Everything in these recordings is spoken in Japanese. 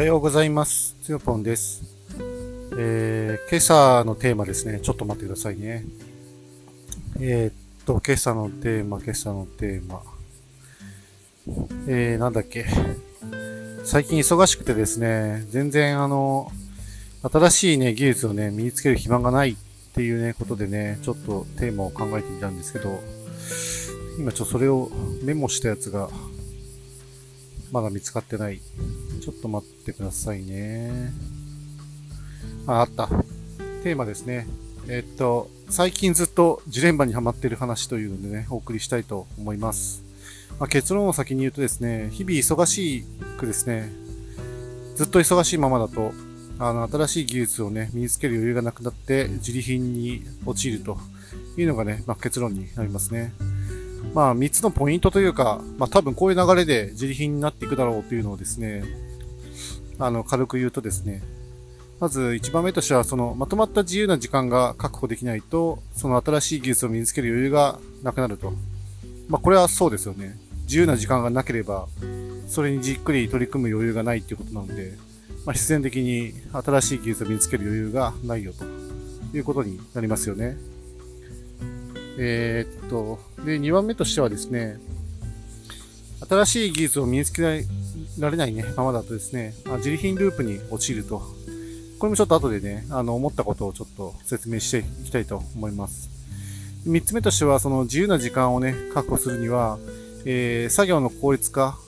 はようございます。つよぽんです。えー、今朝のテーマですね。ちょっと待ってくださいね。えー、っと、今朝のテーマ、今朝のテーマ。えー、なんだっけ。最近忙しくてですね、全然あの、新しいね、技術をね、身につける暇がないっていうね、ことでね、ちょっとテーマを考えてみたんですけど、今ちょっとそれをメモしたやつが、まだ見つかってない。ちょっと待ってくださいね。あ、あった。テーマですね。えっと、最近ずっとジレンマにハマってる話というのでね、お送りしたいと思います。まあ、結論を先に言うとですね、日々忙しくですね、ずっと忙しいままだと、あの、新しい技術をね、身につける余裕がなくなって、自利品に陥るというのがね、まあ、結論になりますね。まあ、3つのポイントというか、まあ、多分こういう流れで自利品になっていくだろうというのをですね、あの、軽く言うとですね、まず1番目としては、その、まとまった自由な時間が確保できないと、その新しい技術を身につける余裕がなくなると。まあ、これはそうですよね。自由な時間がなければ、それにじっくり取り組む余裕がないっていうことなので、まあ、必然的に新しい技術を身につける余裕がないよということになりますよね。えー、っと、で、2番目としてはですね、新しい技術を身につけないられないね、ままだとですね、まあ、自利品ループに陥ると。これもちょっと後でね、あの、思ったことをちょっと説明していきたいと思います。3つ目としては、その自由な時間をね、確保するには、えー、作業の効率化、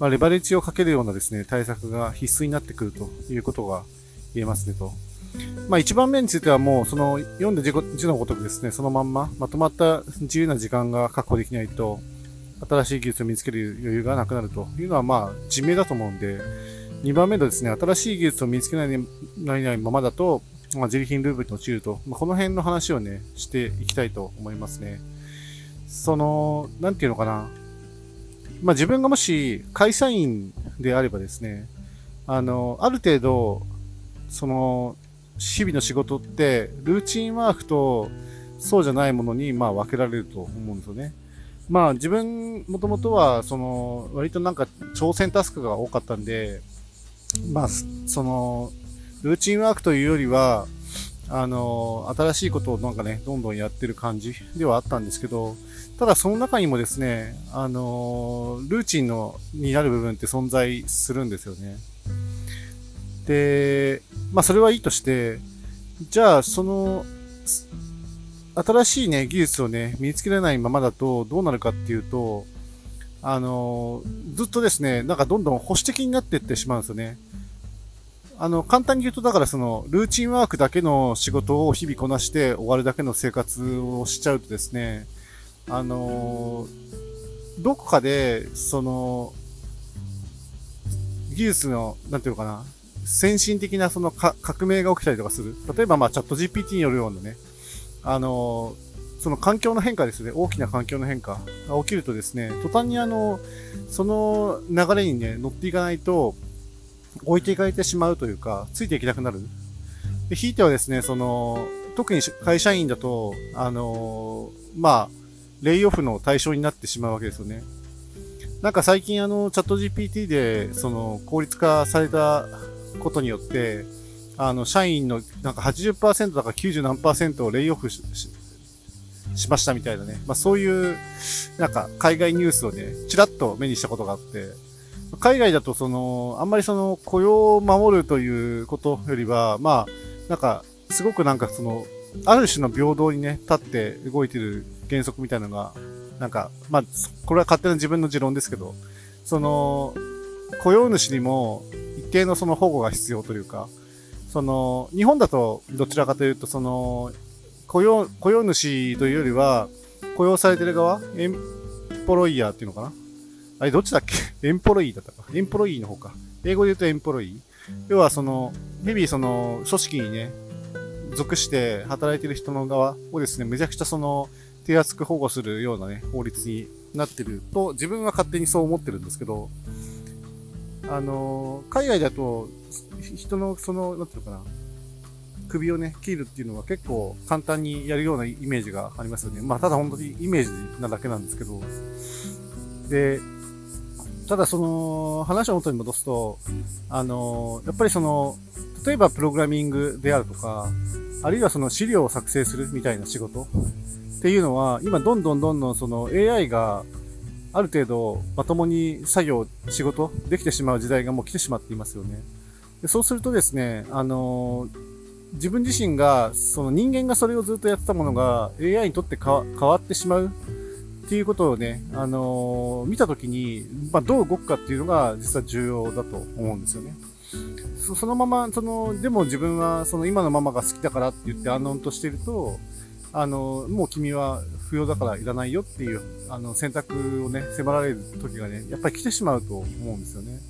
まあ、レバレッジをかけるようなですね、対策が必須になってくるということが言えますねと。まあ一番目についてはもうその読んで字のごとくですね、そのまんままとまった自由な時間が確保できないと、新しい技術を身につける余裕がなくなるというのはまあ自明だと思うんで、2番目のですね、新しい技術を身につけないないないままだと、まあ、自利品ループに陥ると、まあ、この辺の話をね、していきたいと思いますね。その、なんていうのかな。まあ自分がもし会社員であればですね、あの、ある程度、その、日々の仕事って、ルーチンワークと、そうじゃないものに、まあ分けられると思うんですよね。まあ自分、もともとは、その、割となんか挑戦タスクが多かったんで、まあ、その、ルーチンワークというよりは、あの、新しいことをなんかね、どんどんやってる感じではあったんですけど、ただその中にもですね、あの、ルーチンの、になる部分って存在するんですよね。で、まあそれはいいとして、じゃあその、新しいね、技術をね、身につけられないままだとどうなるかっていうと、あの、ずっとですね、なんかどんどん保守的になっていってしまうんですよね。あの、簡単に言うと、だからその、ルーチンワークだけの仕事を日々こなして終わるだけの生活をしちゃうとですね、あの、どこかで、その、技術の、なんていうのかな、先進的なその革命が起きたりとかする。例えば、まあ、チャット GPT によるようなね、あの、その環境の変化ですね、大きな環境の変化が起きるとですね、途端にあの、その流れにね、乗っていかないと、置いていかれてしまうというか、ついていけなくなる。で、ひいてはですね、その、特に会社員だと、あの、まあ、レイオフの対象になってしまうわけですよね。なんか最近あの、チャット GPT で、その、効率化されたことによって、あの、社員のなんか80%だか90何をレイオフししましたみたいなね。まあそういう、なんか海外ニュースをね、ちらっと目にしたことがあって、海外だとその、あんまりその雇用を守るということよりは、まあ、なんか、すごくなんかその、ある種の平等にね、立って動いてる原則みたいなのが、なんか、まあ、これは勝手な自分の持論ですけど、その、雇用主にも一定のその保護が必要というか、その、日本だとどちらかというと、その、雇用、雇用主というよりは、雇用されてる側エンポロイヤーっていうのかな？あれ、どっちだっけ？エンポロイーだったか。エンポロイーの方か。英語で言うとエンポロイー。要はその、日々その、組織にね、属して働いてる人の側をですね、めちゃくちゃその、手厚く保護するようなね、法律になってると、自分は勝手にそう思ってるんですけど、あの、海外だと、人のその、なんていうのかな、首をね、切るっていうのは結構簡単にやるようなイメージがありますよね。まあ、ただ本当にイメージなだけなんですけど。で、ただその話を元に戻すと、あの、やっぱりその、例えばプログラミングであるとか、あるいはその資料を作成するみたいな仕事っていうのは、今どんどんどんどんその AI がある程度まともに作業、仕事できてしまう時代がもう来てしまっていますよね。でそうするとですね、あの自分自身が、その人間がそれをずっとやってたものが AI にとって変わってしまうっていうことをね、あの、見たときに、まあ、どう動くかっていうのが実は重要だと思うんですよね。そのまま、その、でも自分はその今のママが好きだからって言って安穏としてると、あの、もう君は不要だからいらないよっていう、あの、選択をね、迫られる時がね、やっぱり来てしまうと思うんですよね。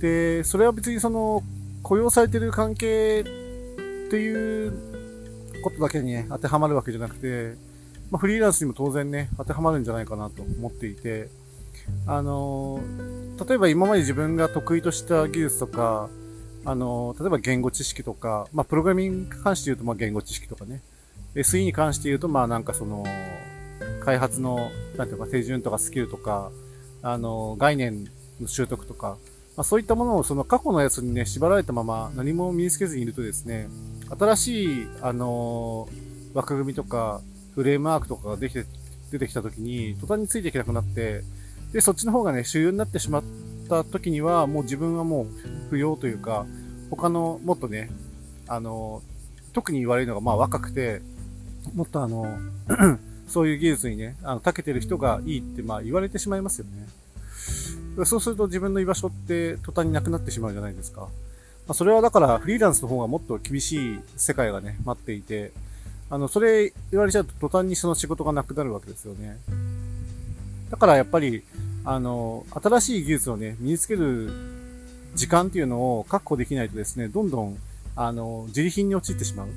で、それは別にその、雇用されてる関係っていうことだけにね、当てはまるわけじゃなくて、まあ、フリーランスにも当然ね、当てはまるんじゃないかなと思っていて、あの、例えば今まで自分が得意とした技術とか、あの、例えば言語知識とか、まあ、プログラミングに関して言うと、まあ、言語知識とかね、SE に関して言うと、まあ、なんかその、開発の、なんていうか、手順とかスキルとか、あの、概念の習得とか、まあ、そういったものをその過去のやつにね、縛られたまま何も身につけずにいるとですね、新しい、あの枠組みとか、フレームワークとかができて、出てきた時に、途端についていけなくなって、で、そっちの方がね、主流になってしまっった時には、もう自分はもう不要というか、他の、もっとね、あの、特に言われるのが、まあ若くて、もっとあの、そういう技術にね、あの、長けてる人がいいって、まあ言われてしまいますよね。そうすると自分の居場所って途端になくなってしまうじゃないですか。まあ、それはだからフリーランスの方がもっと厳しい世界がね、待っていて、あの、それ言われちゃうと途端にその仕事がなくなるわけですよね。だからやっぱり、あの、新しい技術をね、身につける時間っていうのを確保できないとですね、どんどん、あの、自利品に陥ってしまう。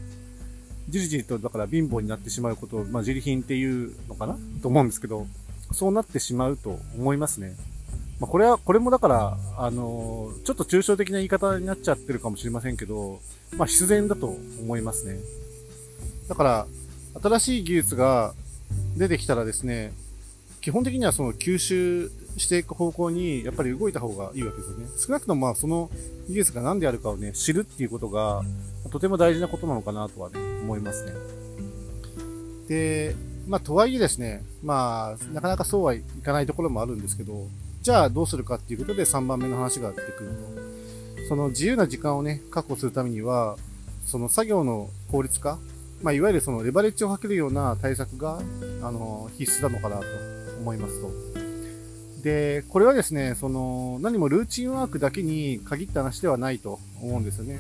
じりじりと、だから貧乏になってしまうことを、まあ、自利品っていうのかな？と思うんですけど、そうなってしまうと思いますね。まあ、これは、これもだから、あの、ちょっと抽象的な言い方になっちゃってるかもしれませんけど、まあ、必然だと思いますね。だから、新しい技術が出てきたらですね、基本的にはその吸収していく方向にやっぱり動いた方がいいわけですよね。少なくともまあその技術が何であるかをね、知るっていうことがとても大事なことなのかなとはね、思いますね。で、まあとはいえですね、まあなかなかそうはいかないところもあるんですけど、じゃあどうするかっていうことで3番目の話が出てくると。その自由な時間をね、確保するためには、その作業の効率化まあ、いわゆるそのレバレッジをかけるような対策が、あの、必須なのかなと思いますと。で、これはですね、その、何もルーチンワークだけに限った話ではないと思うんですよね。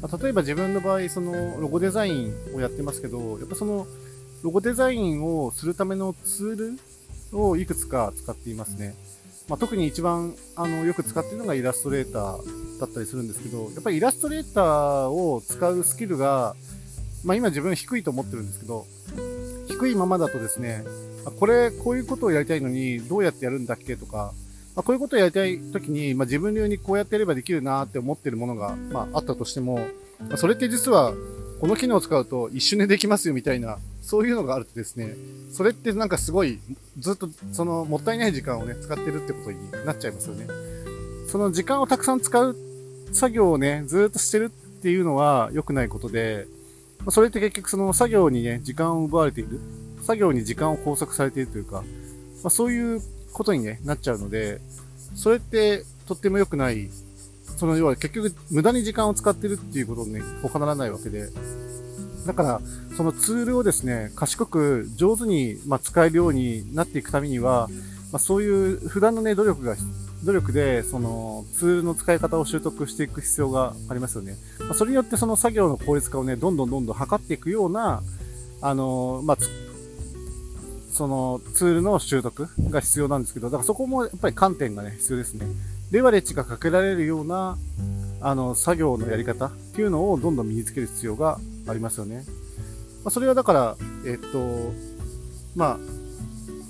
ま、例えば自分の場合、その、ロゴデザインをやってますけど、やっぱその、ロゴデザインをするためのツールをいくつか使っていますね。まあ、特に一番、あの、よく使っているのがイラストレーターだったりするんですけど、やっぱりイラストレーターを使うスキルが、まあ今自分低いと思ってるんですけど、低いままだとですね、これ、こういうことをやりたいのに、どうやってやるんだっけとか、まあ、こういうことをやりたい時に、まあ、自分流にこうやってやればできるなって思ってるものが、まあ、あったとしても、まあ、それって実は、この機能を使うと一瞬でできますよみたいな、そういうのがあるとですね、それってなんかすごい、ずっとそのもったいない時間をね、使ってるってことになっちゃいますよね。その時間をたくさん使う作業をね、ずっとしてるっていうのは良くないことで、それって結局その作業にね、時間を奪われている。作業に時間を拘束されているというか、まあ、そういうことに、ね、なっちゃうので、それってとっても良くない、その要は結局無駄に時間を使ってるっていうことにね、他ならないわけで、だから、そのツールをですね、賢く上手に、まあ、使えるようになっていくためには、まあ、そういう普段のね、努力が努力で、その、ツールの使い方を習得していく必要がありますよね。まあ、それによってその作業の効率化をね、どんどんどんどん測っていくような、あの、まあ、そのツールの習得が必要なんですけど、だからそこもやっぱり観点がね、必要ですね。レバレッジがかけられるような、あの、作業のやり方っていうのをどんどん身につける必要がありますよね。まあ、それはだから、えっと、ま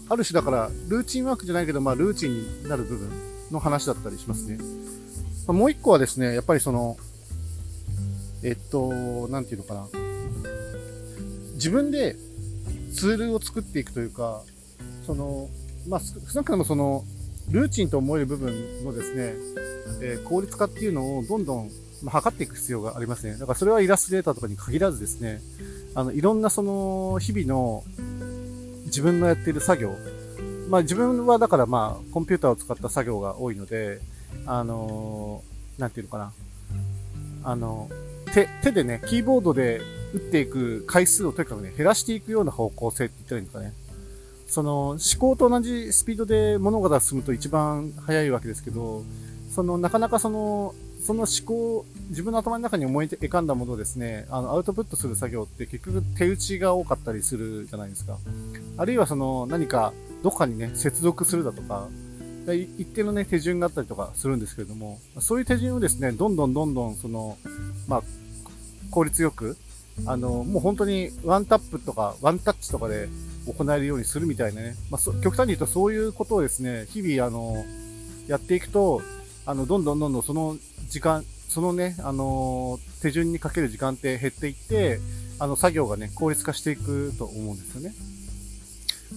あ、ある種だから、ルーチンワークじゃないけど、まあ、ルーチンになる部分の話だったりしますね。まあ、もう一個はですね、やっぱりその、えっと、なんていうのかな。自分でツールを作っていくというか、その、まあ、少なくともその、ルーチンと思える部分のですね、えー、効率化っていうのをどんどん、ま、測っていく必要がありますね。だからそれはイラストレーターとかに限らずですね、あの、いろんなその、日々の自分のやっている作業、まあ自分はだからまあコンピューターを使った作業が多いので、あのー、なんていうのかな。あの、手、手でね、キーボードで打っていく回数をとにかくね、減らしていくような方向性って言ったらいいのかね。その、思考と同じスピードで物事が進むと一番早いわけですけど、その、なかなかその、その思考、自分の頭の中に思い浮かんだものをですね、あの、アウトプットする作業って結局手打ちが多かったりするじゃないですか。あるいはその、何か、どっかにね、接続するだとか、一定のね、手順があったりとかするんですけれども、そういう手順をですね、どんどんどんどん、その、まあ、効率よく、あの、もう本当にワンタップとか、ワンタッチとかで行えるようにするみたいなね、まあ、極端に言うとそういうことをですね、日々、あの、やっていくと、あの、どんどんどんどんその時間、そのね、あの、手順にかける時間って減っていって、あの、作業がね、効率化していくと思うんですよね。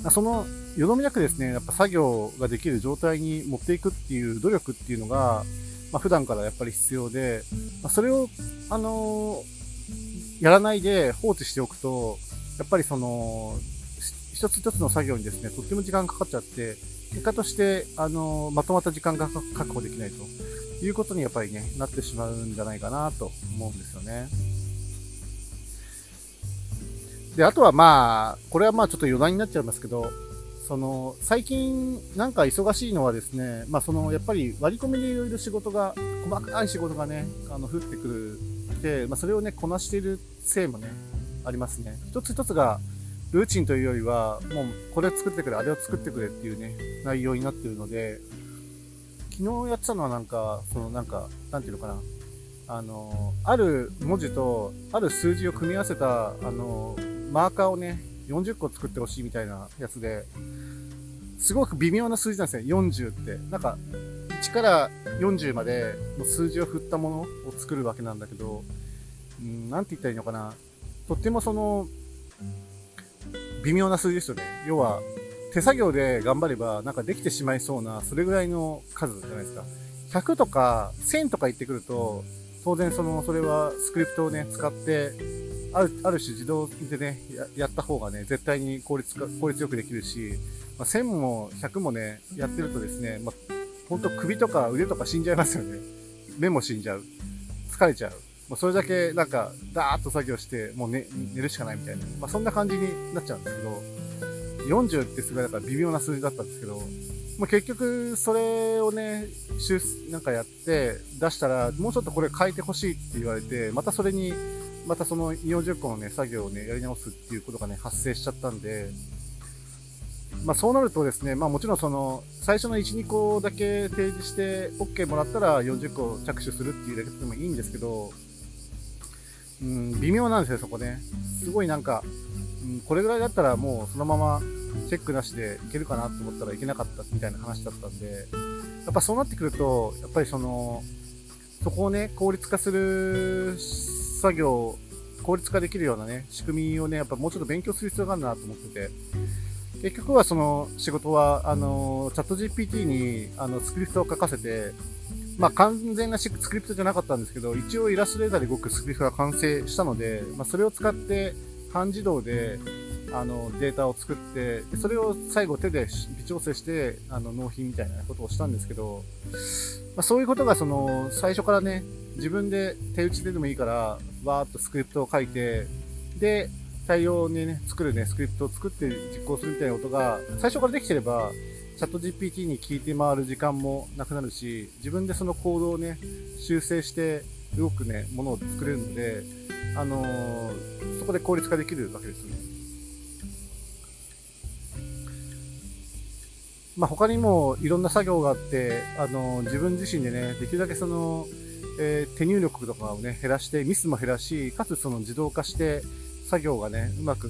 その、よどみなくですね、やっぱ作業ができる状態に持っていくっていう努力っていうのが、まあ、普段からやっぱり必要で、まあ、それを、あのー、やらないで放置しておくと、やっぱりその、一つ一つの作業にですね、とっても時間かかっちゃって、結果として、あの、まとまった時間が確保できないということにやっぱりね、なってしまうんじゃないかなと思うんですよね。で、あとはまあ、これはまあちょっと余談になっちゃいますけど、その、最近なんか忙しいのはですね、まあその、やっぱり割り込みでいろいろ仕事が、細かい仕事がね、あの、降ってくる、で、まあそれをね、こなしているせいもね、ありますね。一つ一つが、ルーチンというよりは、もうこれを作ってくれ、あれを作ってくれっていうね、内容になってるので、昨日やってたのはなんか、そのなんか、なんていうのかな、あの、ある文字と、ある数字を組み合わせた、あの、マーカーをね、40個作ってほしいみたいなやつで、すごく微妙な数字なんですね、40って。なんか、1から40までの数字を振ったものを作るわけなんだけど、うん、なんて言ったらいいのかな。とってもその、微妙な数字ですよね。要は、手作業で頑張れば、なんかできてしまいそうな、それぐらいの数じゃないですか。100とか1000とか言ってくると、当然その、それはスクリプトをね、使って、ある、ある種自動でねや、やった方がね、絶対に効率か、効率よくできるし、まあ、1000も100もね、やってるとですね、まあ、ほんと首とか腕とか死んじゃいますよね。目も死んじゃう。疲れちゃう。もうそれだけなんか、ダーッと作業して、もう寝、寝るしかないみたいな。まあそんな感じになっちゃうんですけど、40ってすごいなんか微妙な数字だったんですけど、もう結局それをね、なんかやって出したら、もうちょっとこれ変えてほしいって言われて、またそれにまたその40個のね、作業をね、やり直すっていうことがね、発生しちゃったんで、まあそうなるとですね、まあもちろんその、最初の1、2個だけ提示して OK もらったら40個着手するっていうやり方でもいいんですけど、うん、微妙なんですよ、そこね。すごいなんか、うん、これぐらいだったらもうそのままチェックなしでいけるかなと思ったらいけなかったみたいな話だったんで、やっぱそうなってくると、やっぱりその、そこをね、効率化する作業、効率化できるようなね、仕組みをね、やっぱもうちょっと勉強する必要があるなと思ってて、結局はその仕事は、あの、チャット GPT に、あの、スクリプトを書かせて、まあ、完全なスクリプトじゃなかったんですけど、一応イラストレーターで動くスクリプトが完成したので、まあ、それを使って半自動で、あの、データを作って、でそれを最後手で微調整して、あの、納品みたいなことをしたんですけど、まあ、そういうことがその、最初からね、自分で手打ちででもいいから、わーっとスクリプトを書いて、で、対応にね、作るね、スクリプトを作って実行するみたいなことが、最初からできてれば、チャット GPT に聞いて回る時間もなくなるし、自分でそのコードをね、修正して動くね、ものを作れるので、あのー、そこで効率化できるわけですね。まあ、他にもいろんな作業があって、あのー、自分自身でね、できるだけその、えー、手入力とかをね、減らして、ミスも減らし、かつその自動化して、作業がね、うまく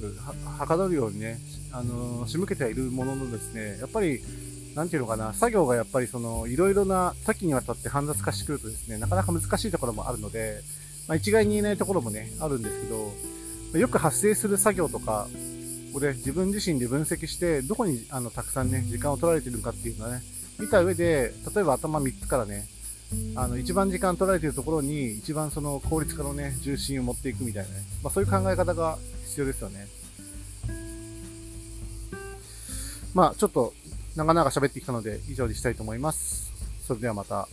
はかどるようにね、あのー、仕向けてはいるもののですね、やっぱり、なんていうのかな、作業がやっぱりその、いろいろな多岐にわたって煩雑化してくるとですね、なかなか難しいところもあるので、まあ、一概に言えないところもね、あるんですけど、よく発生する作業とか、ここで自分自身で分析して、どこにあのたくさんね、時間を取られているかっていうのはね、見た上で、例えば頭3つからね、あの、一番時間取られているところに、一番その効率化のね、重心を持っていくみたいなね。まあそういう考え方が必要ですよね。まあちょっと長々喋ってきたので以上にしたいと思います。それではまた。